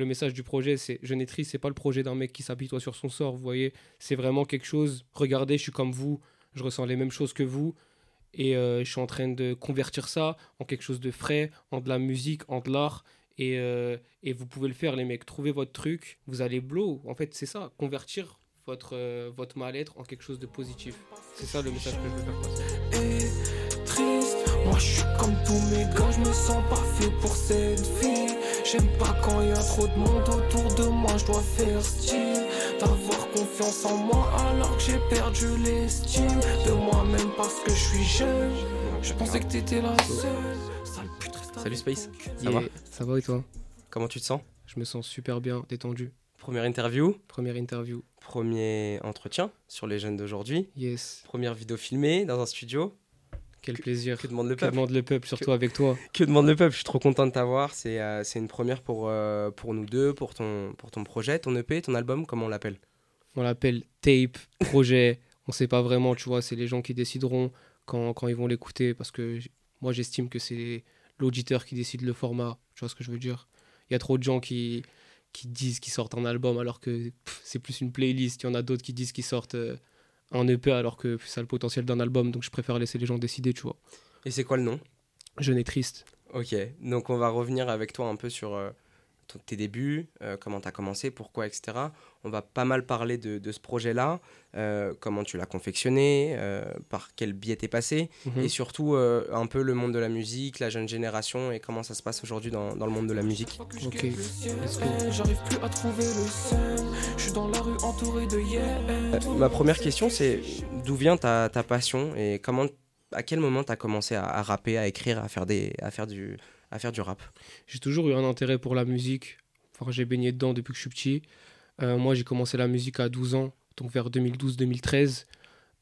le message du projet, c'est triste, c'est pas le projet d'un mec qui s'habille sur son sort, vous voyez. C'est vraiment quelque chose. Regardez, je suis comme vous, je ressens les mêmes choses que vous. Et euh, je suis en train de convertir ça en quelque chose de frais, en de la musique, en de l'art. Et, euh, et vous pouvez le faire, les mecs. Trouvez votre truc, vous allez blow. En fait, c'est ça, convertir votre, euh, votre mal-être en quelque chose de positif. C'est ça le message que je veux faire passer. Et triste, moi je suis comme tous mes gars, je me sens pas fait pour cette vie. J'aime pas quand y a trop de monde autour de moi, je dois faire style. D'avoir confiance en moi alors que j'ai perdu l'estime de moi-même parce que je suis jeune. Je pensais que t'étais la seule. Sale pute, reste Salut Space, ça va Ça va et toi? Comment tu te sens? Je me sens super bien, détendu. Première interview, Première interview. premier entretien sur les jeunes d'aujourd'hui, Yes, première vidéo filmée dans un studio. Quel plaisir. Que demande le Que peuple demande le peuple, surtout avec toi. Que demande le peuple? Je suis trop content de t'avoir. C'est euh, une première pour, euh, pour nous deux, pour ton, pour ton projet, ton EP, ton album, comment on l'appelle? On l'appelle tape, projet. On sait pas vraiment, tu vois. C'est les gens qui décideront quand, quand ils vont l'écouter. Parce que moi, j'estime que c'est l'auditeur qui décide le format. Tu vois ce que je veux dire? Il y a trop de gens qui, qui disent qu'ils sortent un album alors que c'est plus une playlist. Il y en a d'autres qui disent qu'ils sortent euh, un EP alors que ça a le potentiel d'un album. Donc je préfère laisser les gens décider, tu vois. Et c'est quoi le nom? Jeune et triste. Ok, donc on va revenir avec toi un peu sur euh, tes débuts, euh, comment tu as commencé, pourquoi, etc. On va pas mal parler de, de ce projet-là, euh, comment tu l'as confectionné, euh, par quel biais t'es passé, Mhm. et surtout euh, un peu le monde de la musique, la jeune génération et comment ça se passe aujourd'hui dans, dans le monde de la musique. Ok, guette le ciel. let's go. J'arrive plus à trouver le seul. Suis dans la rue entouré de yeah. Euh, ma première question, c'est d'où vient ta, ta passion et comment, à quel moment tu as commencé à, à rapper, à écrire, à faire, des, à faire, du, à faire du rap? J'ai toujours eu un intérêt pour la musique. Enfin, j'ai baigné dedans depuis que je suis petit. Euh, moi, j'ai commencé la musique à 12 ans, donc vers 2012-2013.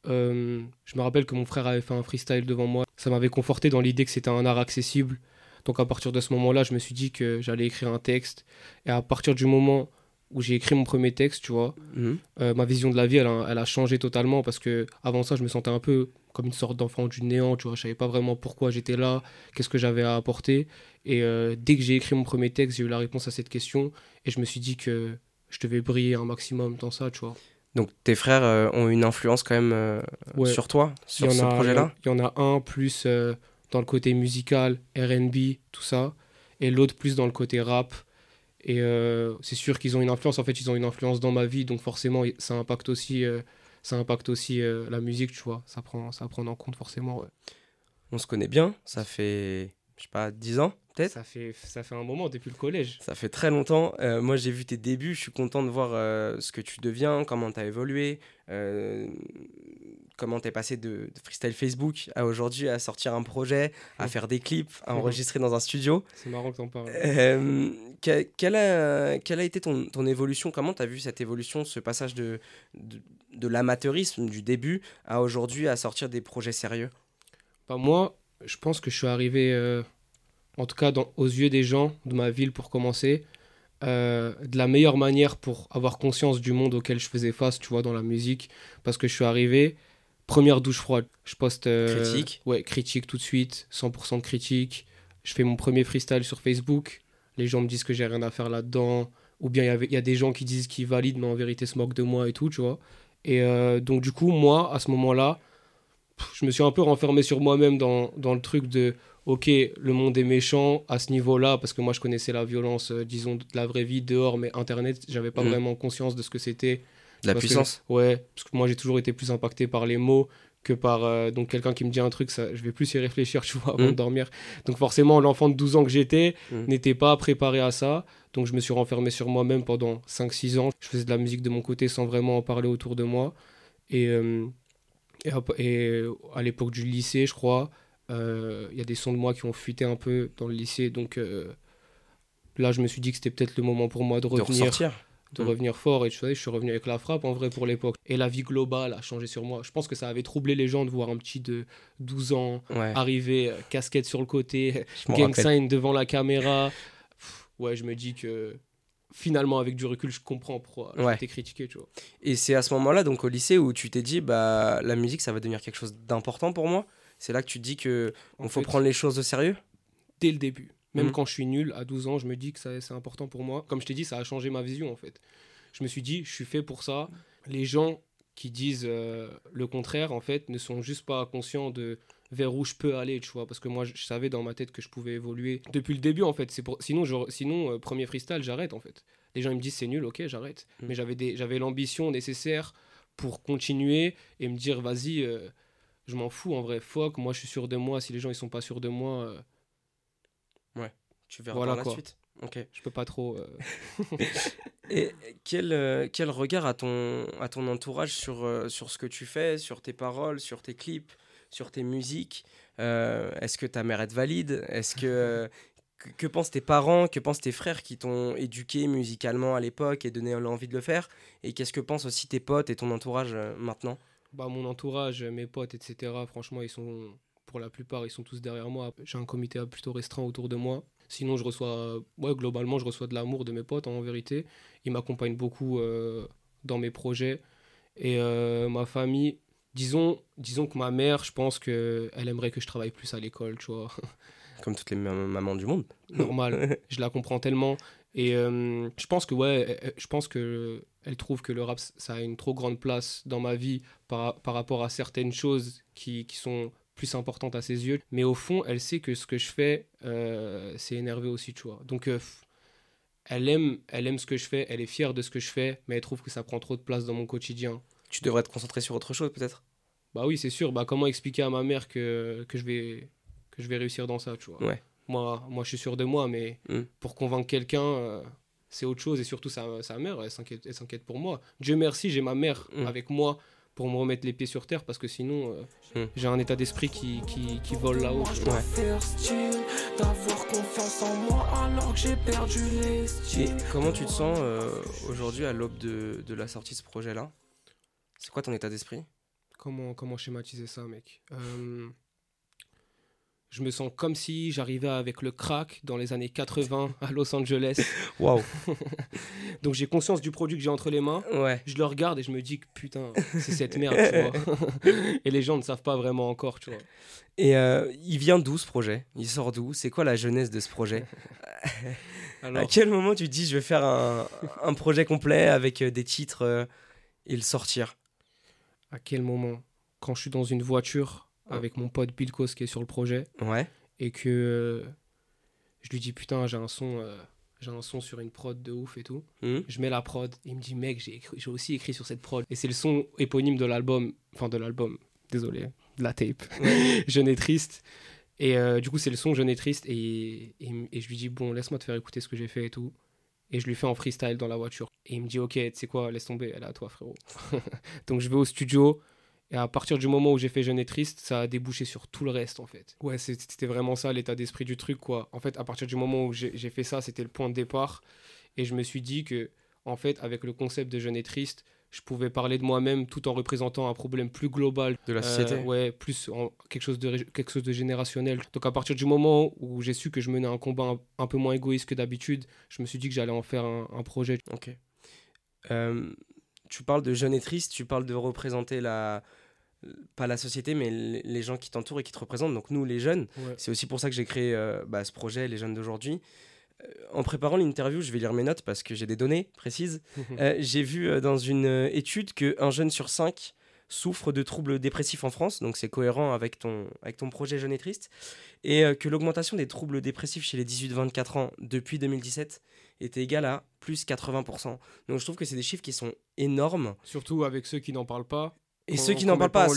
Euh, je me rappelle que mon frère avait fait un freestyle devant moi. Ça m'avait conforté dans l'idée que c'était un art accessible. Donc à partir de ce moment-là, je me suis dit que j'allais écrire un texte. Et à partir du moment où j'ai écrit mon premier texte, tu vois, Mhm. euh, ma vision de la vie, elle a, elle a changé totalement parce que avant ça, je me sentais un peu comme une sorte d'enfant du néant, tu vois. Je savais pas vraiment pourquoi j'étais là, qu'est-ce que j'avais à apporter. Et euh, dès que j'ai écrit mon premier texte, j'ai eu la réponse à cette question et je me suis dit que je devais briller un maximum dans ça, tu vois. Donc tes frères euh, ont une influence quand même Ouais. sur toi, sur ce projet-là? Il y en a un plus dans le côté musical, RB, tout ça, et l'autre plus dans le côté rap. Et euh, c'est sûr qu'ils ont une influence. En fait, ils ont une influence dans ma vie, donc forcément, ça impacte aussi, euh, ça impacte aussi euh, la musique, tu vois. Ça prend, ça à prendre en compte forcément. ouais. On se connaît bien, ça fait, je sais pas, 10 ans peut-être? Ça fait, ça fait un moment depuis le collège. Ça fait très longtemps. Moi, j'ai vu tes débuts. Je suis content de voir ce que tu deviens, comment tu as évolué, comment tu es passé de, de freestyle Facebook à aujourd'hui à sortir un projet, à faire des clips, à Mhm. enregistrer dans un studio. C'est marrant que t'en parles. Euh, que- quelle, a, quelle a été ton, ton évolution? Comment tu as vu cette évolution, ce passage de, de, de l'amateurisme du début à aujourd'hui à sortir des projets sérieux? Bah, moi, je pense que je suis arrivé, euh, en tout cas dans- aux yeux des gens de ma ville pour commencer, euh, de la meilleure manière pour avoir conscience du monde auquel je faisais face, tu vois, dans la musique. Parce que je suis arrivé, première douche froide. Je poste. euh, Critique Ouais, critique tout de suite, 100% de critique. Je fais mon premier freestyle sur Facebook. Les gens me disent que j'ai rien à faire là-dedans. Ou bien il y a des gens qui disent qu'ils valident, mais en vérité se moquent de moi et tout, tu vois. Et euh, donc, du coup, moi, à ce moment-là, je me suis un peu renfermé sur moi-même dans, dans le truc de ok, le monde est méchant à ce niveau-là, parce que moi je connaissais la violence, euh, disons, de la vraie vie dehors, mais Internet, j'avais pas Mhm. vraiment conscience de ce que c'était. De la Parce que- puissance Ouais, parce que moi j'ai toujours été plus impacté par les mots que par euh, donc quelqu'un qui me dit un truc, ça, je vais plus y réfléchir, tu vois, avant Mhm. de dormir. Donc forcément, l'enfant de 12 ans que j'étais Mhm. n'était pas préparé à ça. Donc je me suis renfermé sur moi-même pendant 5-6 ans. Je faisais de la musique de mon côté sans vraiment en parler autour de moi. Et, euh, et, hop- et à l'époque du lycée, je crois, euh, il y a des sons de moi qui ont fuité un peu dans le lycée. Donc là, je me suis dit que c'était peut-être le moment pour moi de de revenir ressortir. De Mm. revenir fort et tu sais, je suis revenu avec la frappe en vrai pour l'époque et la vie globale a changé sur moi je pense que ça avait troublé les gens de voir un petit de 12 ans Ouais, arriver euh, casquette sur le côté gang sign devant la caméra Pff, ouais je me dis que finalement avec du recul je comprends pourquoi Ouais. critiqué tu vois Et c'est à ce moment-là, donc au lycée, où tu t'es dit, bah, la musique, ça va devenir quelque chose d'important pour moi. C'est là que tu te dis que En on faut fait, prendre les choses au sérieux? dès le début Même Mhm. quand je suis nul, à 12 ans, je me dis que ça- c'est important pour moi. Comme je t'ai dit, ça a changé ma vision en fait. Je me suis dit, je suis fait pour ça. Les gens qui disent euh, le contraire, en fait, ne sont juste pas conscients de vers où je peux aller, tu vois. Parce que moi, je, je savais dans ma tête que je pouvais évoluer depuis le début, en fait. C'est pour... Sinon, je- sinon euh, premier freestyle, j'arrête, en fait. Les gens ils me disent c'est nul, ok, j'arrête. Mhm. Mais j'avais des... j'avais l'ambition nécessaire pour continuer et me dire, vas-y, euh, je m'en fous, en vrai, fuck, moi, je suis sûr de moi. Si les gens, ils sont pas sûrs de moi, Tu verras Voilà par la quoi. suite. Ok. je peux pas trop... euh, Et quel, euh, quel regard a ton, à ton entourage sur, euh, sur ce que tu fais, sur tes paroles, sur tes clips, sur tes musiques? Euh, Est-ce que ta mère est valide? Est-ce que, que que pensent tes parents? Que pensent tes frères qui t'ont éduqué musicalement à l'époque et donné l'envie de le faire? Et qu'est-ce que pensent aussi tes potes et ton entourage euh, maintenant? Bah, mon entourage, mes potes, etc., franchement, ils sont, pour la plupart, ils sont tous derrière moi. J'ai un comité plutôt restreint autour de moi. Sinon, je reçois, ouais, globalement, je reçois de l'amour de mes potes, en vérité. Ils m'accompagnent beaucoup euh, dans mes projets. Et euh, ma famille, disons, disons que ma mère, je pense qu'elle aimerait que je travaille plus à l'école, tu vois. Comme toutes les mam- mamans du monde. Normal. je la comprends tellement. Et euh, je pense que, ouais, je pense que elle trouve que le rap, ça a une trop grande place dans ma vie par, par rapport à certaines choses qui, qui sont plus importantes à ses yeux. Mais au fond, elle sait que ce que je fais, euh, c'est énervé aussi, tu vois. Donc, euh, elle aime, elle aime ce que je fais, elle est fière de ce que je fais, mais elle trouve que ça prend trop de place dans mon quotidien. Tu devrais te concentrer sur autre chose peut-être? Bah oui, c'est sûr. Bah, comment expliquer à ma mère que, que, je vais, que je vais réussir dans ça, tu vois? Ouais. Moi, moi, je suis sûr de moi, mais Mm. pour convaincre quelqu'un, euh, c'est autre chose. Et surtout, sa, sa mère, elle s'inquiète, elle s'inquiète pour moi. Dieu merci, j'ai ma mère Mm. avec moi pour me remettre les pieds sur terre, parce que sinon, euh, Mm. j'ai un état d'esprit qui, qui, qui vole là-haut. Moi je tu dois vois. Ouais. faire style D'avoir confiance en moi alors que j'ai perdu Et l'estime comment tu te sens euh, aujourd'hui à l'aube de, de la sortie de ce projet-là? C'est quoi ton état d'esprit? Comment, comment schématiser ça, mec? Euh, Je me sens comme si j'arrivais avec le crack dans les années 80 à Los Angeles. Waouh Donc j'ai conscience du produit que j'ai entre les mains. Ouais. Je le regarde et je me dis que putain, c'est cette merde, tu vois. et les gens ne savent pas vraiment encore, tu vois. Et euh, il vient d'où ce projet? Il sort d'où? C'est quoi la jeunesse de ce projet? À quel moment tu te dis je vais faire un, un projet complet avec euh, des titres euh, et le sortir? À quel moment? Quand je suis dans une voiture Ouais. avec mon pote Bill Cos qui est sur le projet Ouais. et que euh, je lui dis putain, j'ai un son. euh, j'ai un son sur une prod de ouf et tout. Hmm Je mets la prod et il me dit mec, j'ai écrit- j'ai aussi écrit sur cette prod. Et c'est le son éponyme de l'album, enfin de l'album, désolé, de la tape, Jeune et triste. Et euh, du coup, c'est le son Jeune et triste. Et, et, et je lui dis bon, laisse-moi te faire écouter ce que j'ai fait et tout. Et je lui fais en freestyle dans la voiture. Et il me dit ok, tu sais quoi, laisse tomber, elle est à toi frérot. Donc je vais au studio. Et à partir du moment où j'ai fait Jeune et triste, ça a débouché sur tout le reste en fait. Ouais, c'était vraiment ça l'état d'esprit du truc quoi. En fait, à partir du moment où j'ai fait ça, c'était le point de départ. Et je me suis dit que, en fait, avec le concept de Jeune et triste, je pouvais parler de moi-même tout en représentant un problème plus global. De la Euh, société ouais, plus en- quelque, chose de, quelque chose de générationnel. Donc à partir du moment où j'ai su que je menais un combat un, un peu moins égoïste que d'habitude, je me suis dit que j'allais en faire un, un projet. Ok. Euh, tu parles de jeune et triste, tu parles de représenter la. Pas la société, mais les gens qui t'entourent et qui te représentent, donc nous les jeunes. Ouais. C'est aussi pour ça que j'ai créé euh, bah, ce projet, Les Jeunes d'aujourd'hui. Euh, en préparant l'interview, je vais lire mes notes parce que j'ai des données précises. Euh, j'ai vu dans une étude qu'un jeune sur cinq souffre de troubles dépressifs en France, donc c'est cohérent avec ton, avec ton projet Jeune et Triste, et que l'augmentation des troubles dépressifs chez les 18-24 ans depuis 2017 était égale à plus 80%. Donc je trouve que c'est des chiffres qui sont énormes. Surtout avec ceux qui n'en parlent pas. Et ceux qui n'en parlent pas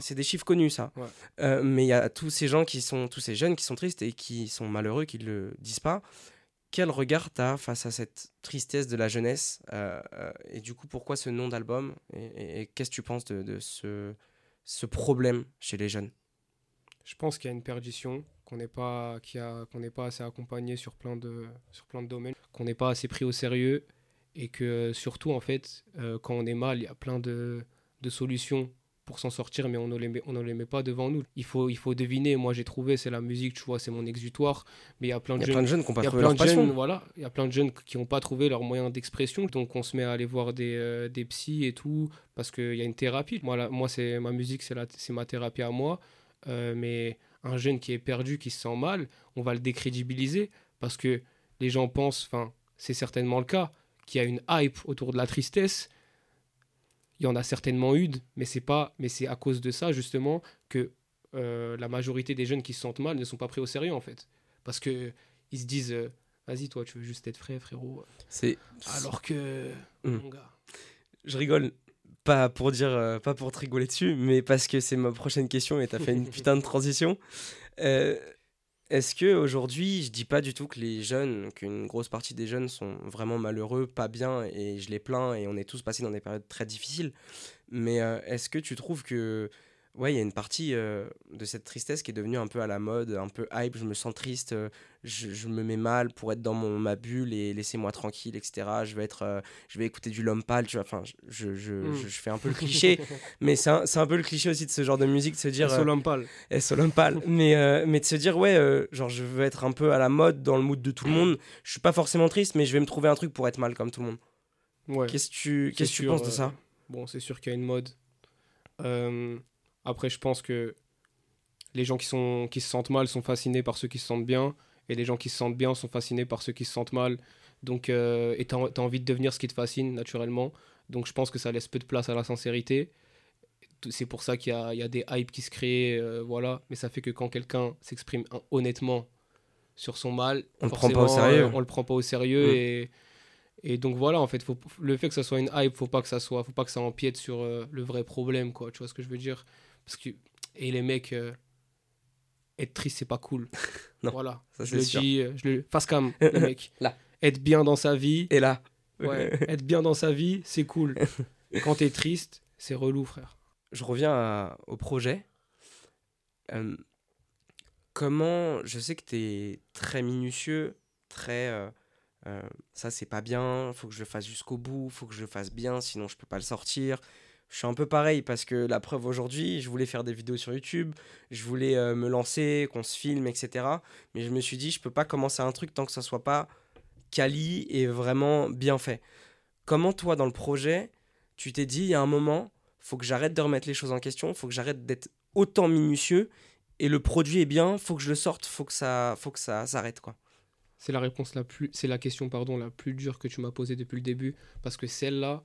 c'est- des chiffres connus ça. Ouais. Euh, mais il y a tous ces gens qui sont, tous ces jeunes qui sont tristes et qui sont malheureux, qui ne le disent pas. Quel regard tu as face à cette tristesse de la jeunesse euh, euh, Et du coup, pourquoi ce nom d'album Et, et- et qu'est-ce que tu penses de, de ce, ce problème chez les jeunes? Je pense qu'il y a une perdition, qu'on n'est pas, qu'on n'est pas assez accompagné sur plein de, sur plein de domaines, qu'on n'est pas assez pris au sérieux et que surtout, en fait, euh, quand on est mal, il y a plein de, de solutions pour s'en sortir, mais on ne les met, on ne les met pas devant nous. Il faut, il faut deviner. Moi, j'ai trouvé, c'est la musique, tu vois, c'est mon exutoire. Mais il y a plein de jeunes qui n'ont pas trouvé leur passion. jeunes, voilà, il y a plein de jeunes qui n'ont pas trouvé leur moyen d'expression, donc on se met à aller voir des, euh, des psys et tout, parce qu'il y a une thérapie. Moi, la- moi c'est ma musique, c'est la- c'est ma thérapie à moi, Euh, mais un jeune qui est perdu, qui se sent mal, on va le décrédibiliser parce que les gens pensent, enfin, c'est certainement le cas, qu'il y a une hype autour de la tristesse. Il y en a certainement eu, mais c'est pas, mais c'est à cause de ça justement que euh, la majorité des jeunes qui se sentent mal ne sont pas pris au sérieux en fait, parce que ils se disent, euh, vas-y toi, tu veux juste être frais, frérot. C'est alors que Mm. mon gars. je rigole pas pour dire euh, pas pour te rigoler dessus mais parce que c'est ma prochaine question et t'as fait une putain de transition est-ce que aujourd'hui je dis pas du tout que les jeunes qu'une grosse partie des jeunes sont vraiment malheureux pas bien et je les plains et on est tous passés dans des périodes très difficiles mais euh, est-ce que tu trouves que ouais il y a une partie euh, de cette tristesse qui est devenue un peu à la mode un peu hype je me sens triste euh, je, je me mets mal pour être dans mon, ma bulle et laissez-moi tranquille etc je vais être euh, je vais écouter du Lompal, tu vois, enfin, je, je, Mm. je, fais un peu le cliché, mais c'est un, un peu le cliché aussi de ce genre de musique, de se dire, eh, Solompal, mais, mais de se dire, ouais, genre, je veux être un peu à la mode, dans le mood de tout le monde, je suis pas forcément triste, mais je vais me trouver un truc pour être mal comme tout le monde. Ouais. Qu'est-ce que tu, tu penses de ça? Bon, c'est sûr qu'il y a une mode. Euh, après, je pense que les gens qui, sont, qui se sentent mal sont fascinés par ceux qui se sentent bien, et les gens qui se sentent bien sont fascinés par ceux qui se sentent mal. Donc, euh, et t'as as envie de devenir ce qui te fascine, naturellement. Donc, je pense que ça laisse peu de place à la sincérité. C'est pour ça qu'il y a, il y a des hypes qui se créent, euh, voilà. Mais ça fait que quand quelqu'un s'exprime honnêtement sur son mal, On le prend pas au forcément, sérieux. euh, on le prend pas au sérieux Mm. et et donc voilà, en fait, faut, le fait que ça soit une hype, faut pas que ça soit, faut pas que ça empiète sur euh, le vrai problème, quoi. Tu vois ce que je veux dire? Parce que et les mecs, euh, être triste, c'est pas cool. Non, voilà. ça, je le sûr. dis, euh, je le face cam, les mecs. Là. Être bien dans sa vie, Et là, ouais, être bien dans sa vie, c'est cool. Quand t'es triste, c'est relou, frère. je reviens à- au projet. Euh, comment, je sais que tu es très minutieux, très... euh, euh, ça c'est pas bien, faut que je le fasse jusqu'au bout, faut que je le fasse bien, sinon je peux pas le sortir. Je suis un peu pareil parce que la preuve aujourd'hui, je voulais faire des vidéos sur YouTube, je voulais euh, me lancer, qu'on se filme, etc. Mais je me suis dit, je peux pas commencer un truc tant que ça soit pas quali et vraiment bien fait. Comment toi, dans le projet, tu t'es dit, il y a un moment, faut que j'arrête de remettre les choses en question, faut que j'arrête d'être autant minutieux et le produit est bien, faut que je le sorte, faut que ça, faut que ça s'arrête quoi. C'est la réponse la plus, c'est la question pardon la plus dure que tu m'as posée depuis le début parce que celle-là,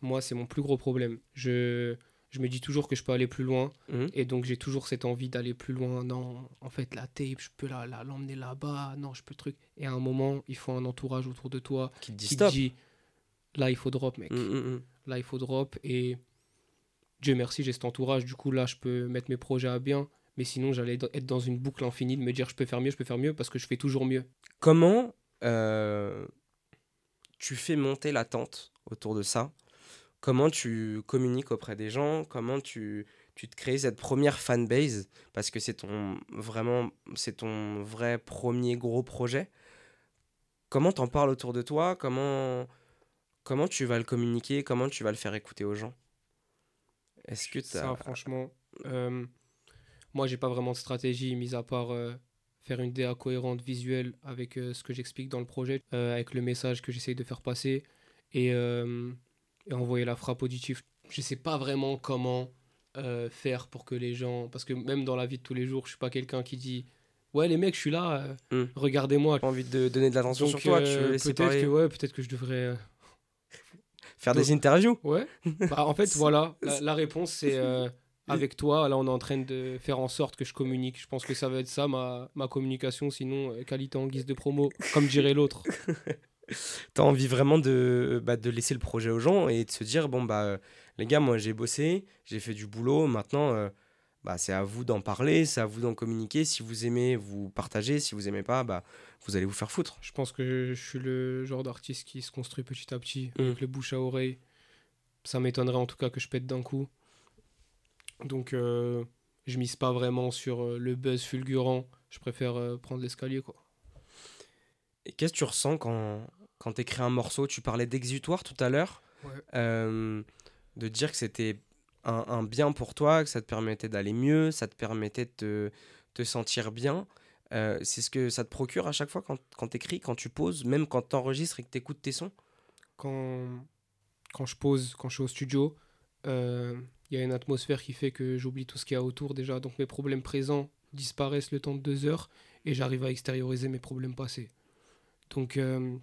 moi, c'est mon plus gros problème. Je, je me dis toujours que je peux aller plus loin Mhm. et donc j'ai toujours cette envie d'aller plus loin. Non, en fait, la tape, je peux la, la- l'emmener là-bas. Non, je peux truc. Et à un moment, il faut un entourage autour de toi Qui te dit qui stop. dit, là, il faut drop, mec. Mm, mm. Là, il faut drop et Dieu merci, j'ai cet entourage. Du coup, là, je peux mettre mes projets à bien. Mais sinon, j'allais être dans une boucle infinie de me dire, je peux faire mieux, je peux faire mieux parce que je fais toujours mieux. Comment euh, tu fais monter l'attente autour de ça? Comment tu communiques auprès des gens Comment tu, tu te crées cette première fanbase Parce que c'est ton vraiment c'est ton vrai premier gros projet. Comment t'en parles autour de toi? Comment comment tu vas le communiquer? Comment tu vas le faire écouter aux gens? Est-ce que Ça, franchement, euh, moi, j'ai pas vraiment de stratégie, mis à part euh, faire une DA cohérente, visuelle, avec euh, ce que j'explique dans le projet, euh, avec le message que j'essaye de faire passer, et, et envoyer la frappe auditive. Je sais pas vraiment comment euh, faire pour que les gens... Parce que même dans la vie de tous les jours, je suis pas quelqu'un qui dit... Ouais, les mecs, je suis là, euh, Hmm. regardez-moi. pas envie de donner de l'attention sur toi Tu euh, veux laisser peut-être que, ouais, peut-être que je devrais... euh, Faire des interviews Ouais. Bah, en fait, voilà. La, la réponse, c'est euh, avec toi. Là, on est en train de faire en sorte que je communique. Je pense que ça va être ça, ma, ma communication. Sinon, qualité en guise de promo, comme dirait l'autre. T'as envie vraiment de, bah, de laisser le projet aux gens et de se dire bon bah euh, les gars moi j'ai bossé, j'ai fait du boulot, maintenant euh, bah, c'est à vous d'en parler, c'est à vous d'en communiquer, si vous aimez vous partagez, si vous aimez pas bah vous allez vous faire foutre. Je pense que je suis le genre d'artiste qui se construit petit à petit, Mm. avec le bouche à oreille. Ça m'étonnerait en tout cas que je pète d'un coup. Donc, euh, je mise pas vraiment sur euh, le buzz fulgurant. Je préfère euh, prendre l'escalier, quoi. Et qu'est-ce que tu ressens quand, quand t'écris un morceau Tu parlais d'exutoire tout à l'heure, Ouais. euh, de dire que c'était un, un bien pour toi, que ça te permettait d'aller mieux, ça te permettait de te, te sentir bien. Euh, c'est ce que ça te procure à chaque fois quand, quand t'écris, quand tu poses, même quand t'enregistres et que t'écoutes tes sons? Quand, quand je pose, quand je suis au studio, euh, il y a une atmosphère qui fait que j'oublie tout ce qu'il y a autour déjà. Donc mes problèmes présents disparaissent le temps de deux heures et j'arrive à extérioriser mes problèmes passés. Donc, euh,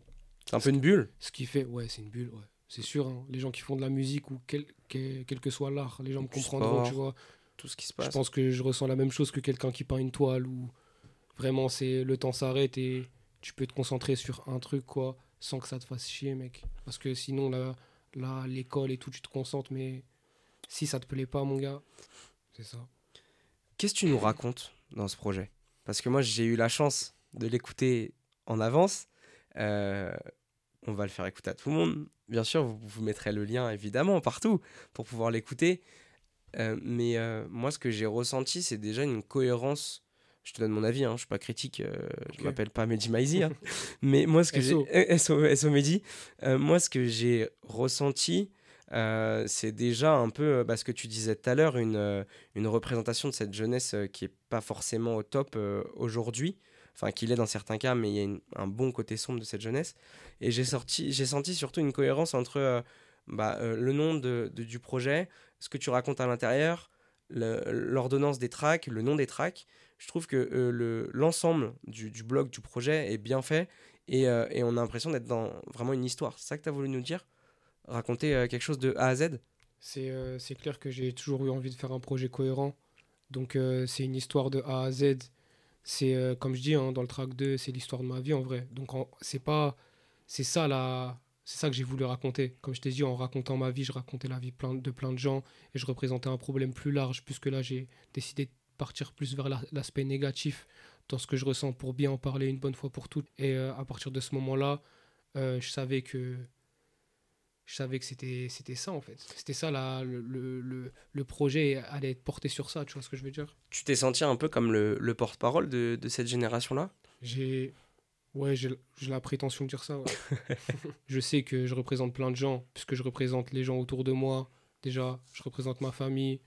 C'est un peu une bulle. ce qui fait, ouais, c'est une bulle, ouais. C'est sûr, hein. les gens qui font de la musique ou quel, quel, quel que soit l'art, les gens me comprendront, tu vois. Tout ce qui se Je passe. pense que je ressens la même chose que quelqu'un qui peint une toile où vraiment c'est le temps s'arrête et tu peux te concentrer sur un truc quoi sans que ça te fasse chier mec parce que sinon là là l'école et tout tu te concentres mais si ça te plaît pas mon gars c'est ça Qu'est-ce que tu nous racontes dans ce projet? Parce que moi, j'ai eu la chance de l'écouter en avance. Euh, on va le faire écouter à tout le monde. Bien sûr, vous, vous mettrez le lien évidemment partout pour pouvoir l'écouter. Euh, mais euh, moi, ce que j'ai ressenti, c'est déjà une cohérence. Je te donne mon avis, hein, je suis pas critique, euh, je Ok. m'appelle pas Mehdi Maizi. hein. mais moi, ce que j'ai. SO. SO, SO Mehdi. Moi, ce que j'ai ressenti, c'est déjà un peu bah, ce que tu disais tout à l'heure, une, une représentation de cette jeunesse qui est pas forcément au top aujourd'hui. Enfin, qu'il est dans certains cas, mais il y a un bon côté sombre de cette jeunesse. Et j'ai senti surtout une cohérence entre euh, bah, euh, le nom de, du projet, ce que tu racontes à l'intérieur, l'ordonnance des tracks, le nom des tracks. Je trouve que euh, le- l'ensemble du, blog, du projet est bien fait et, et on a l'impression d'être dans vraiment une histoire. C'est ça que tu as voulu nous dire? Raconter quelque chose de A à Z? C'est clair que j'ai toujours eu envie de faire un projet cohérent donc c'est une histoire de A à Z c'est euh, comme je dis hein, dans le track 2 c'est l'histoire de ma vie en vrai. Donc c'est pas c'est ça la c'est ça que j'ai voulu raconter. Comme je t'ai dit en racontant ma vie je racontais la vie de plein de gens et je représentais un problème plus large puisque là j'ai décidé de partir plus vers la- l'aspect négatif dans ce que je ressens pour bien en parler une bonne fois pour toutes. Et euh, à partir de ce moment là euh, je savais que je savais que c'était c'était ça en fait c'était ça la, le, le, le- projet allait être porté sur ça tu vois ce que je veux dire? Tu t'es senti un peu comme le, le porte-parole de, de cette génération-là? J'ai. Ouais, j'ai la prétention de dire ça. ouais. je sais que je représente plein de gens, puisque je représente les gens autour de moi. Déjà, je représente ma famille.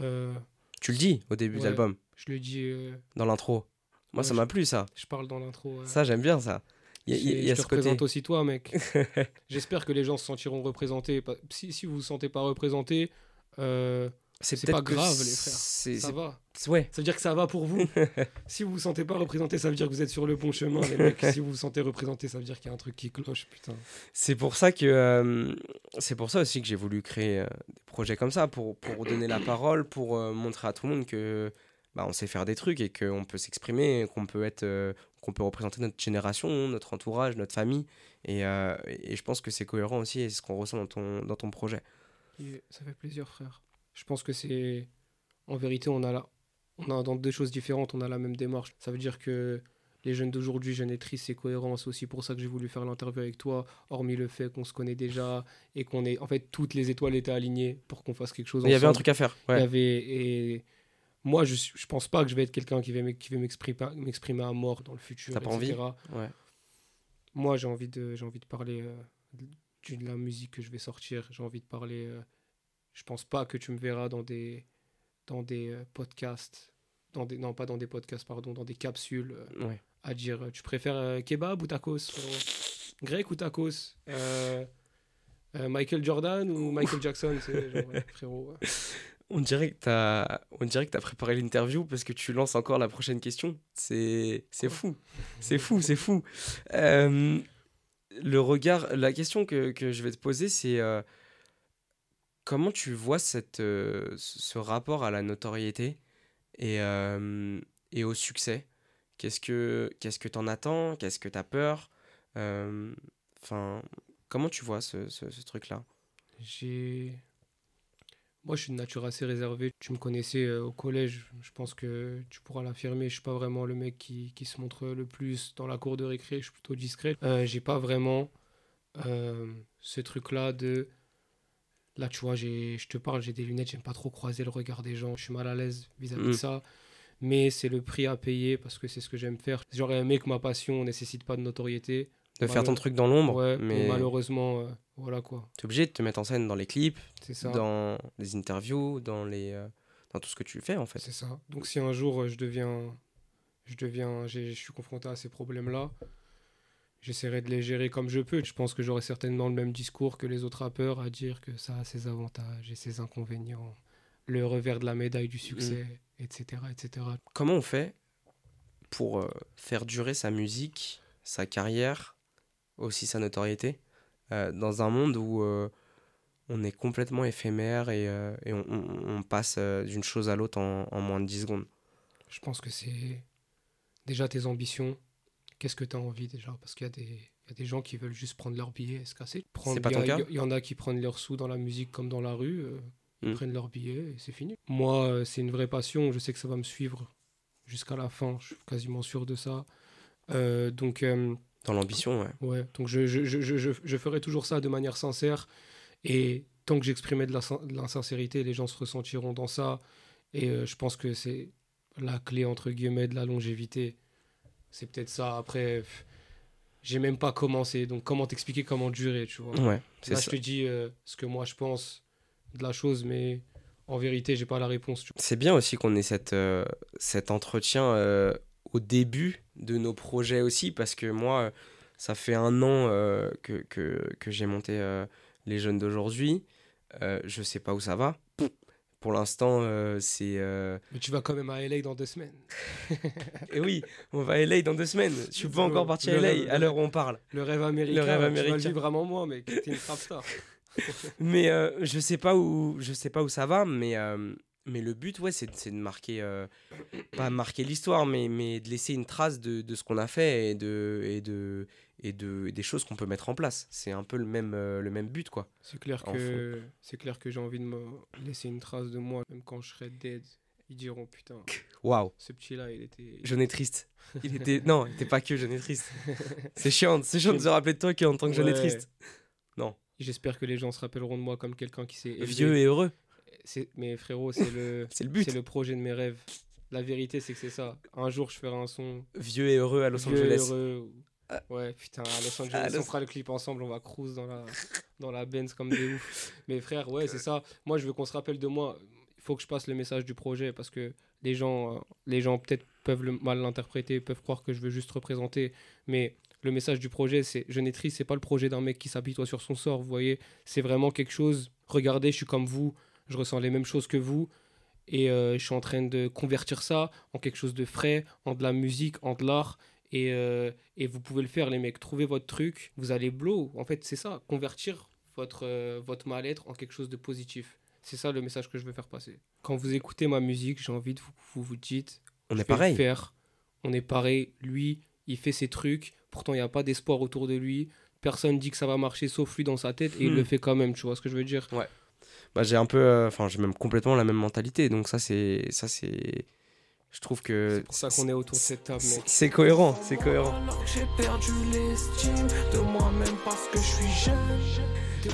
Euh, Tu le dis au début de l'album, je le dis, euh, dans l'intro. Moi, Ouais, ça m'a plu, ça. je parle dans l'intro. Ça, j'aime bien ça. Il y a, y te côté. représente aussi toi, mec. J'espère que les gens se sentiront représentés. Si, si vous vous sentez pas représenté, euh, c'est pas grave, les frères. ça va. Ouais. Ça veut dire que ça va pour vous. si vous vous sentez pas représenté, ça veut dire que vous êtes sur le bon chemin, les mecs. si vous vous sentez représenté, ça veut dire qu'il y a un truc qui cloche, putain. C'est pour ça que euh, c'est pour ça aussi que j'ai voulu créer euh, des projets comme ça pour, pour donner la parole, pour euh, montrer à tout le monde que bah, on sait faire des trucs et qu'on peut s'exprimer, qu'on peut être qu'on peut représenter notre génération, notre entourage, notre famille et, euh, et je pense que c'est cohérent aussi et c'est ce qu'on ressent dans ton dans ton projet. Et ça fait plaisir, frère. Je pense que c'est. En vérité, on a, la... on a dans deux choses différentes, on a la même démarche. Ça veut dire que les jeunes d'aujourd'hui, Jeunettrice, c'est cohérent. C'est aussi pour ça que j'ai voulu faire l'interview avec toi, hormis le fait qu'on se connaît déjà et qu'on est. En fait, toutes les étoiles étaient alignées pour qu'on fasse quelque chose Il y avait un truc à faire. Il y Ouais. avait. Et moi, je, je pense pas que je vais être quelqu'un qui va m'ex- qui va m'exprimer m'exprimer à mort dans le futur. T'as pas envie. Ouais. Moi, j'ai envie de, j'ai envie de parler euh, de, de la musique que je vais sortir. J'ai envie de parler. euh, je pense pas que tu me verras dans des, dans des euh, podcasts, dans des, non pas dans des podcasts, pardon, dans des capsules Ouais. à dire. tu préfères kebab ou tacos, Grec ou tacos? Michael Jordan ou Michael Jackson, c'est genre, ouais, frérot. On dirait que t'as on dirait que t'as préparé l'interview parce que tu lances encore la prochaine question. C'est fou. C'est fou, c'est fou. Euh, le regard, la question que, que je vais te poser, c'est euh, comment tu vois cette, euh, ce rapport à la notoriété et, et au succès? Qu'est-ce que qu'est-ce que t'en attends? Qu'est-ce que t'as peur? Enfin, comment tu vois ce, ce, ce truc-là? J'ai. Moi, je suis de nature assez réservée. Tu me connaissais euh, au collège, je pense que tu pourras l'affirmer. Je suis pas vraiment le mec qui, qui se montre le plus dans la cour de récré. Je suis plutôt discret. Euh, j'ai pas vraiment euh, ce truc-là de. Là, tu vois, je te parle, j'ai des lunettes, j'aime pas trop croiser le regard des gens. Je suis mal à l'aise vis-à-vis de Mm. ça. Mais c'est le prix à payer parce que c'est ce que j'aime faire. J'aurais aimé que ma passion nécessite pas de notoriété. De faire ton truc dans l'ombre, Ouais, mais mais malheureusement, euh, voilà quoi. tu es obligé de te mettre en scène dans les clips, ça. dans les interviews, dans, les, euh, dans tout ce que tu fais en fait. C'est ça. Donc si un jour euh, je deviens, je deviens, je suis confronté à ces problèmes-là, j'essaierai de les gérer comme je peux. Je pense que j'aurai certainement le même discours que les autres rappeurs à dire que ça a ses avantages et ses inconvénients. le revers de la médaille du succès, etc., etc. Comment on fait pour faire durer sa musique, sa carrière, aussi sa notoriété, euh, dans un monde où euh, on est complètement éphémère et, euh, et on, on- on passe d'une chose à l'autre en, en moins de 10 secondes Je pense que c'est déjà tes ambitions. Qu'est-ce que tu as envie déjà? Parce qu'il y, a des- il y a des gens qui veulent juste prendre leur billet et se casser. Prendre- C'est pas ton cas? Il y, en a qui prennent leurs sous dans la musique comme dans la rue. euh, ils Mm. prennent leur billet et c'est fini. Moi, c'est une vraie passion. Je sais que ça va me suivre jusqu'à la fin. Je suis quasiment sûr de ça. Euh, donc, euh, Dans l'ambition, ouais. ouais, donc je, je, je, je, ferai toujours ça de manière sincère. Et tant que j'exprimais de l'insincérité, les gens se ressentiront dans ça. Et euh, je pense que c'est la clé, entre guillemets, de la longévité. C'est peut-être ça. Après, j'ai même pas commencé. Donc, comment t'expliquer comment durer, tu vois? Ouais, Là, je te dis euh, ce que moi je pense de la chose, mais en vérité, j'ai pas la réponse. C'est bien aussi qu'on ait cette, euh, cet entretien euh, au début de nos projets aussi, parce que moi, euh, ça fait un an euh, que, que, que j'ai monté euh, Les Jeunes d'aujourd'hui. Euh, je sais pas où ça va. Pour l'instant, c'est... Mais tu vas quand même à LA dans deux semaines. Et oui, on va à LA dans deux semaines. Je suis pas Le- encore parti le à LA rêve- à l'heure où on parle. Le rêve américain. rêve Tu vas américain. le vivre vraiment moi, mais t'es une trap star. Mais je sais pas où je sais pas où ça va, mais mais le but ouais c'est de, marquer euh, pas marquer l'histoire, mais mais de laisser une trace de, de ce qu'on a fait et de et de et de des choses qu'on peut mettre en place. C'est un peu le même euh, le même but quoi. C'est clair que clair que j'ai envie de me laisser une trace de moi, même quand je serai dead. Ils diront putain, Waouh, ce petit là, il était. jeune et triste. Il était non, il était pas que jeune et triste. C'est chiant, c'est chiant de se rappeler de toi qu'en tant que jeune et triste. J'espère que les gens se rappelleront de moi comme quelqu'un qui s'est. Vieux et heureux, Mais frérot, c'est le c'est le but. c'est le projet de mes rêves. La vérité, c'est que c'est ça. Un jour, je ferai un son Vieux et heureux à Los vieux, Angeles. heureux, ou- Ouais, putain, à Los Angeles, À Los- on fera le clip ensemble, on va cruise dans la, dans la Benz comme des ouf. Mais frère, ouais, c'est ça. Moi, je veux qu'on se rappelle de moi. Il faut que je passe le message du projet parce que les gens, euh, les gens peut-être peuvent le, mal l'interpréter, peuvent croire que je veux juste représenter. Mais le message du projet, c'est je n'ai c'est pas le projet d'un mec qui s'apitoie sur son sort, vous voyez. C'est vraiment quelque chose. Regardez, je suis comme vous, je ressens les mêmes choses que vous. Et euh, je suis en train de convertir ça en quelque chose de frais, en de la musique, en de l'art. Et, euh, et vous pouvez le faire, les mecs. Trouvez votre truc, vous allez blow. En fait, c'est ça, convertir votre, euh, votre mal-être en quelque chose de positif. C'est ça le message que je veux faire passer. Quand vous écoutez ma musique, j'ai envie de vous vous, vous dites On est pareil. faire. On est pareil. Lui, il fait ses trucs. Pourtant, il n'y a pas d'espoir autour de lui. Personne dit que ça va marcher sauf lui dans sa tête et il Hmm. le fait quand même. Tu vois ce que je veux dire? Bah, j'ai un peu euh, enfin j'ai même complètement la même mentalité donc ça c'est ça c'est je trouve que C'est pour ça qu'on est autour de cette table, c'est- mec. c'est cohérent c'est cohérent Alors que j'ai perdu l'estime de moi-même parce que je suis jeune.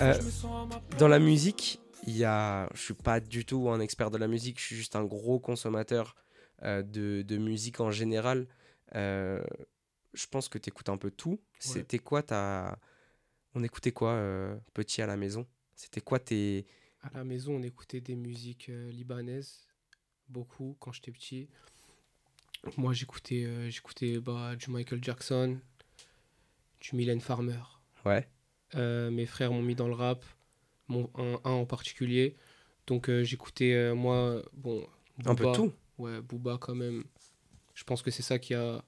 Euh, je me sens à ma place. dans la musique il y a je suis pas du tout un expert de la musique je suis juste un gros consommateur euh, de, de musique en général Euh, je pense que tu écoutes un peu tout c'était quoi ta on écoutait quoi euh, petit à la maison? C'était quoi tes À la maison, on écoutait des musiques euh, libanaises, beaucoup, quand j'étais petit. Moi, j'écoutais euh, j'écoutais bah, du Michael Jackson, du Mylène Farmer. ouais Euh, mes frères m'ont mis dans le rap, mon, un, un en particulier. Donc, j'écoutais, moi, bon... un peu tout Ouais, Booba quand même. Je pense que c'est ça qui a...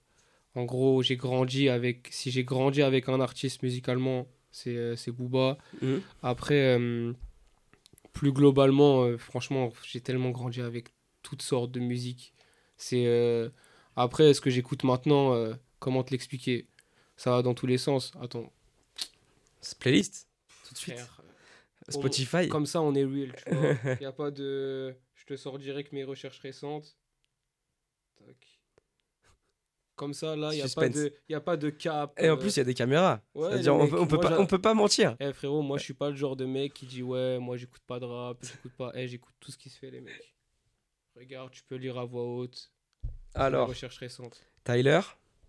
En gros, j'ai grandi avec... Si j'ai grandi avec un artiste musicalement, c'est Booba. Mhm. Après, euh, plus globalement, euh, franchement, j'ai tellement grandi avec toutes sortes de musique. C'est euh, après ce que j'écoute maintenant. euh, comment te l'expliquer? Ça va dans tous les sens. Attends, C'est playlist? Tout de suite? Frère, Spotify? comme ça, on est real. Tu vois. Y a pas de. Je te sors direct mes recherches récentes. Comme ça, là, il n'y a, a pas de cap. et en euh, plus il y a des caméras ouais, les on, mecs, peut- on peut moi, pas on peut pas mentir Eh frérot, moi je suis pas le genre de mec qui dit ouais, moi j'écoute pas de rap, j'écoute pas. Eh, j'écoute tout ce qui se fait, les mecs. Regarde, tu peux lire à voix haute. Alors mes recherches récentes. Tyler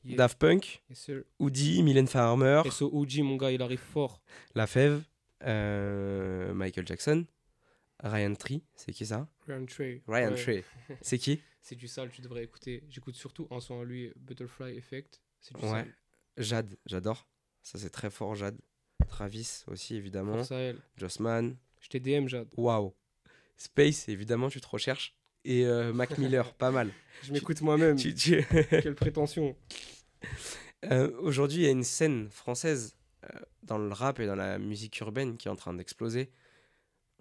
Yeah. Daft Punk Yes. Woody Mylène Farmer Et ce OG, mon gars, il arrive fort. La Fève euh, Michael Jackson Ryan Tree c'est qui ça? Ryan Trey. Ryan Ouais, Tree c'est qui? C'est du sale, tu devrais écouter. J'écoute surtout un son à lui, Butterfly Effect. C'est du Ouais. sale. Jade j'adore ça c'est très fort Jade Travis aussi évidemment. Jossman Je t'ai DM, Jade. waouh Space, évidemment, tu te recherches. Et euh, Mac Miller, pas mal. Je m'écoute moi-même. Tu- Quelle prétention. Euh, Aujourd'hui, il y a une scène française euh, dans le rap et dans la musique urbaine qui est en train d'exploser.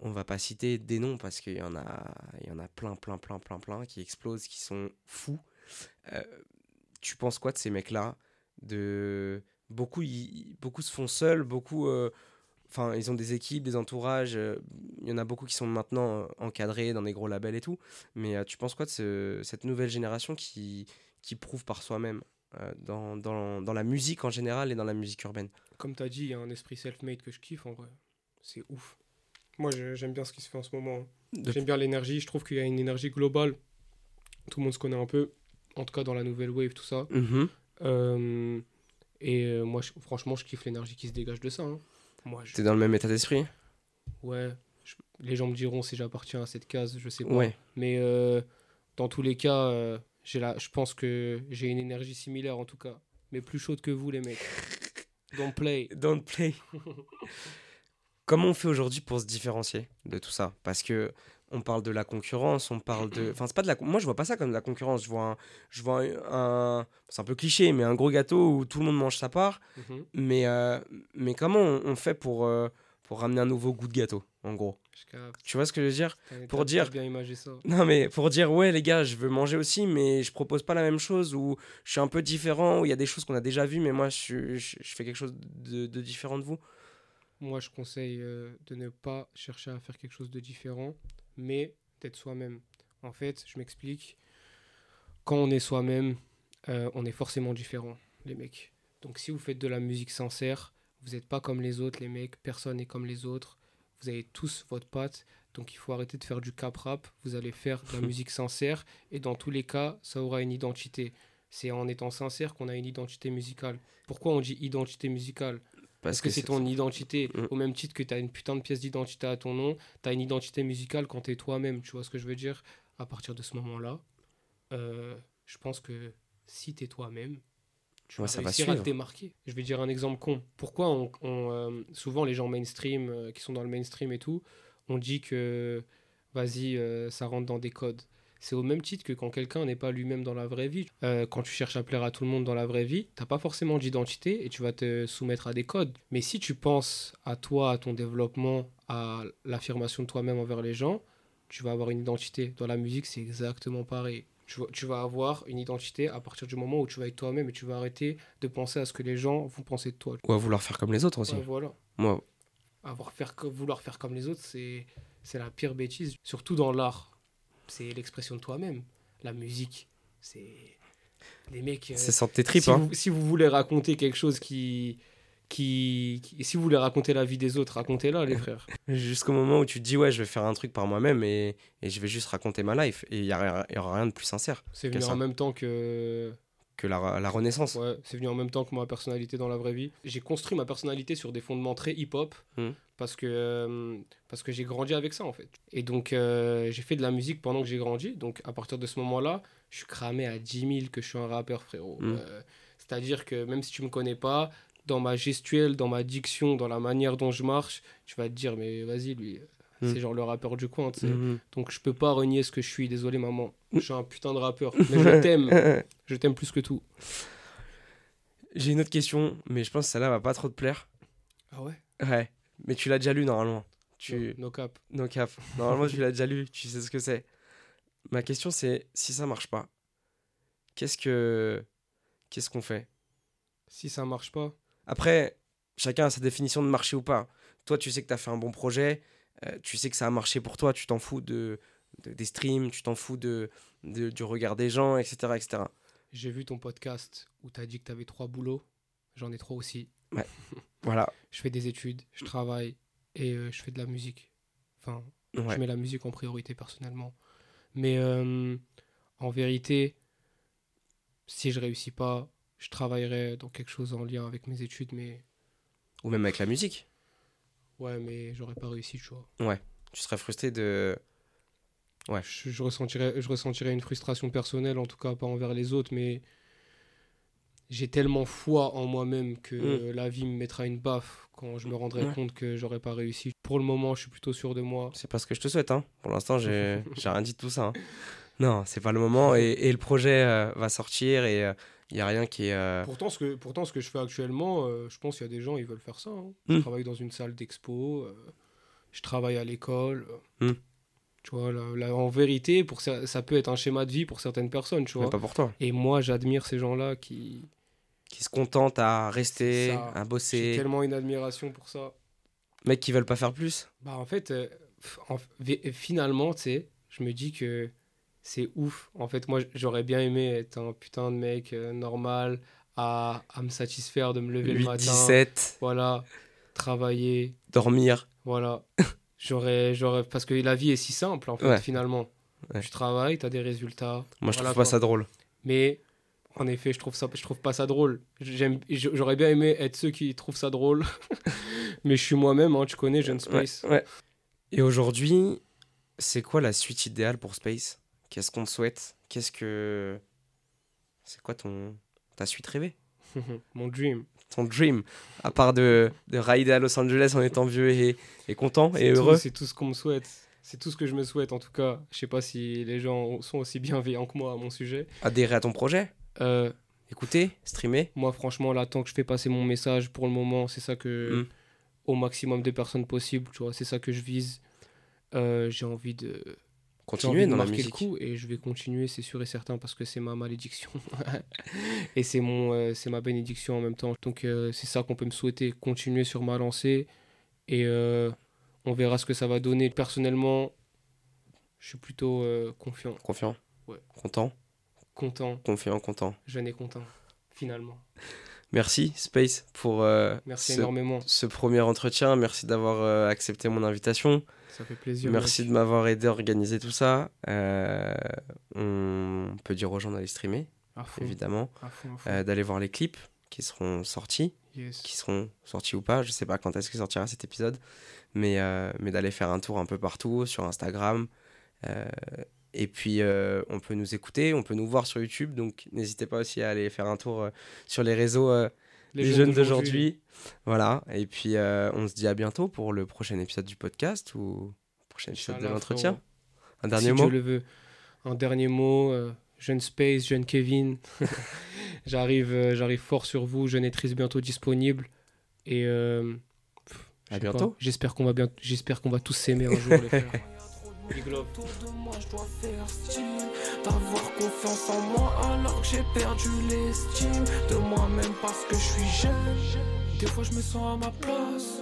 On va pas citer des noms parce qu'il y en a, il y en a plein, plein, plein, plein, plein qui explosent, qui sont fous. Euh, tu penses quoi de ces mecs-là? De beaucoup, beaucoup se font seuls, beaucoup, euh, enfin, ils ont des équipes, des entourages. euh, Il y en a beaucoup qui sont maintenant encadrés dans des gros labels et tout. Mais tu penses quoi de ce- cette nouvelle génération qui, qui prouve par soi-même dans, dans, dans la musique en général et dans la musique urbaine? Comme tu as dit, il y a un esprit self-made que je kiffe en vrai. C'est ouf. Moi, j'aime bien ce qui se fait en ce moment. hein. J'aime bien l'énergie. Je trouve qu'il y a une énergie globale. Tout le monde se connaît un peu. En tout cas, dans la nouvelle wave, tout ça. Mhm. Euh, et euh, moi, je- franchement, je kiffe l'énergie qui se dégage de ça. hein. Moi, je- T'es dans le même état d'esprit? Ouais. je- les gens me diront si j'appartiens à cette case, je sais pas. Ouais. Mais euh, dans tous les cas, euh, j'ai la, je pense que j'ai une énergie similaire en tout cas. Mais plus chaude que vous, les mecs. Don't play. Don't play. Comment on fait aujourd'hui pour se différencier de tout ça? Parce que on parle de la concurrence, on parle de. Enfin, c'est pas de la. Moi, je vois pas ça comme de la concurrence. Je vois un. Je vois un. C'est un peu cliché, mais un gros gâteau où tout le monde mange sa part. Mhm. Mais, euh, mais comment on, fait pour, euh, pour ramener un nouveau goût de gâteau, en gros? Tu vois ce que je veux dire? Pour dire- bien imagé ça. Non, mais pour dire, ouais, les gars, je veux manger aussi, mais je propose pas la même chose, ou je suis un peu différent, ou il y a des choses qu'on a déjà vues, mais moi, je, je, je fais quelque chose de, de différent de vous. Moi, je conseille euh, de ne pas chercher à faire quelque chose de différent, mais d'être soi-même. En fait, je m'explique. Quand on est soi-même, euh, on est forcément différent, les mecs. Donc, si vous faites de la musique sincère, vous n'êtes pas comme les autres, les mecs. Personne n'est comme les autres. Vous avez tous votre patte. Donc, il faut arrêter de faire du cap rap. Vous allez faire de la musique sincère. Et dans tous les cas, ça aura une identité. C'est en étant sincère qu'on a une identité musicale. Pourquoi on dit identité musicale? Parce que, c'est ton identité. Mm. Au même titre que tu as une putain de pièce d'identité à ton nom, tu as une identité musicale quand tu es toi-même. Tu vois ce que je veux dire? À partir de ce moment-là, euh, je pense que si tu es toi-même, tu Ouais, vas ça va à te démarquer. Je vais dire un exemple con. Pourquoi on, on, euh, souvent les gens mainstream, euh, qui sont dans le mainstream et tout, on dit que vas-y, ça rentre dans des codes. C'est au même titre que quand quelqu'un n'est pas lui-même dans la vraie vie. Euh, quand tu cherches à plaire à tout le monde dans la vraie vie, t'as pas forcément d'identité et tu vas te soumettre à des codes. Mais si tu penses à toi, à ton développement, à l'affirmation de toi-même envers les gens, tu vas avoir une identité. Dans la musique, c'est exactement pareil. Tu vas, tu vas avoir une identité à partir du moment où tu vas être toi-même et tu vas arrêter de penser à ce que les gens vont penser de toi. Ou à vouloir faire comme les autres aussi. Ouais, voilà Moi, avoir faire vouloir faire comme les autres, c'est la pire bêtise. Surtout dans l'art, c'est l'expression de toi-même. La musique, c'est les mecs. euh, c'est sans tes tripes, si, hein. vous, si vous voulez raconter quelque chose qui, qui, qui- si vous voulez raconter la vie des autres, racontez-la, les frères. Jusqu'au moment où tu te dis, ouais, je vais faire un truc par moi-même et, et je vais juste raconter ma life. Et il n'y aura rien de plus sincère C'est venu en même temps que que la, la renaissance. Ouais, c'est venu en même temps que ma personnalité dans la vraie vie. J'ai construit ma personnalité sur des fondements très hip-hop Mhm. Parce que, euh, parce que j'ai grandi avec ça en fait. Et donc euh, j'ai fait de la musique pendant que j'ai grandi. Donc à partir de ce moment-là, je suis cramé à 10 000 que je suis un rappeur frérot. Mhm. Euh, C'est-à-dire que même si tu me connais pas, dans ma gestuelle, dans ma diction, dans la manière dont je marche, tu vas te dire mais vas-y lui, Mhm. c'est genre le rappeur du coin. Mhm. Donc je peux pas renier ce que je suis. Désolé maman, je suis un putain de rappeur. Mais je t'aime, je t'aime plus que tout. J'ai une autre question, mais je pense que celle-là va pas trop te plaire. Ah ouais? Ouais, mais tu l'as déjà lu normalement. Tu... No, no cap. No cap. Normalement, tu l'as déjà lu, tu sais ce que c'est. Ma question, c'est si ça marche pas, qu'est-ce que. Qu'est-ce qu'on fait? Si ça marche pas, Après, chacun a sa définition de marcher ou pas. Toi, tu sais que tu as fait un bon projet, euh, tu sais que ça a marché pour toi, tu t'en fous de, de- des streams, tu t'en fous de, de- du regard des gens, etc. etc. j'ai vu ton podcast où tu as dit que tu avais trois boulots. J'en ai trois aussi. Voilà. Je fais des études, je travaille et euh, je fais de la musique. Enfin, Ouais. je mets la musique en priorité personnellement. Mais euh, en vérité, si je réussis pas, je travaillerai dans quelque chose en lien avec mes études. Mais Ou même avec la musique. ouais, mais j'aurais pas réussi, tu vois. Tu serais frustré de. Ouais. Je, je ressentirais, je ressentirais une frustration personnelle, en tout cas pas envers les autres, mais j'ai tellement foi en moi-même que Mm. la vie me mettra une baffe quand je me rendrai Ouais. compte que j'aurais pas réussi. Pour le moment, je suis plutôt sûr de moi. C'est pas ce que je te souhaite, hein. Pour l'instant, j'ai rien dit de tout ça. hein. Non, c'est pas le moment. Et, et le projet euh, va sortir et il y a rien qui est. euh, Pourtant, ce que, pourtant, ce que je fais actuellement, euh, je pense qu'il y a des gens, ils veulent faire ça. hein. Mm. Je travaille dans une salle d'expo, euh, je travaille à l'école. euh, Mm. Tu vois, là, là, en vérité, pour ça, ça peut être un schéma de vie pour certaines personnes, tu mais vois. pas pour toi. Et moi, j'admire ces gens-là qui. Qui se contentent à rester, à J'ai bosser. tellement une admiration pour ça. Mecs qui veulent pas faire plus? Bah, en fait, euh, en- finalement, tu sais, je me dis que c'est ouf. En fait, moi, j'aurais bien aimé être un putain de mec euh, normal, à, à me satisfaire de me lever le 8, matin. 17, Voilà, travailler, dormir. voilà. J'aurais, j'aurais, parce que la vie est si simple, en fait, Ouais. finalement. Ouais. Tu travailles, tu as des résultats. Moi, je Voilà, trouve pas quoi. ça drôle. Mais en effet, je trouve ça, je trouve pas ça drôle. J'aime, j'aurais bien aimé être ceux qui trouvent ça drôle, mais je suis moi-même. hein, tu connais Jeune Space. ouais. Et aujourd'hui, c'est quoi la suite idéale pour Space? Qu'est-ce qu'on te souhaite? Qu'est-ce que. C'est quoi ton ta suite rêvée? Mon dream. Ton dream À part de, de rider à Los Angeles en étant vieux et, et content et heureux C'est tout ce qu'on me souhaite. C'est tout ce que je me souhaite en tout cas. Je sais pas si les gens sont aussi bienveillants que moi à mon sujet. Adhérer à ton projet? Euh, Écouter Streamer moi, franchement, là, tant que je fais passer mon message pour le moment, c'est ça que. Mm. Au maximum de personnes possible, tu vois, c'est ça que je vise. Euh, j'ai envie de. Continuer envie de dans la marquer musique le coup et je vais continuer, c'est sûr et certain, parce que c'est ma malédiction. et c'est mon, euh, c'est ma bénédiction en même temps. Donc euh, c'est ça qu'on peut me souhaiter, continuer sur ma lancée. Et on verra ce que ça va donner. Personnellement, je suis plutôt confiant, Confiant Ouais. Content content, Confiant, content. jeune et content, finalement. Merci Space pour euh, Merci ce, énormément, ce premier entretien. Merci d'avoir euh, accepté mon invitation. ça fait plaisir. Merci de m'avoir aidé à organiser tout ça. Euh, on peut dire aux gens d'aller streamer, mec. À fond, évidemment, d'aller voir les clips qui seront sortis, Yes. qui seront sortis ou pas. Je sais pas quand est-ce qu'il sortira cet épisode, mais, mais d'aller faire un tour un peu partout sur Instagram. Et puis, euh, on peut nous écouter, on peut nous voir sur YouTube. Donc, n'hésitez pas aussi à aller faire un tour euh, sur les réseaux euh, les, jeunes d'aujourd'hui. Voilà. Et puis, on se dit à bientôt pour le prochain épisode du podcast ou prochain épisode de l'entretien. Un dernier si mot Dieu le veut. Un dernier mot, jeune Space, jeune Kevin. j'arrive, j'arrive fort sur vous, jeune Etris bientôt disponible. Et pff, je À bientôt. pas, J'espère qu'on va bien, j'espère qu'on va tous s'aimer un jour. les frères. Big love. Autour de moi, je dois faire style. D'avoir confiance en moi alors que j'ai perdu l'estime De moi-même parce que je suis jeune. Des fois je me sens à ma place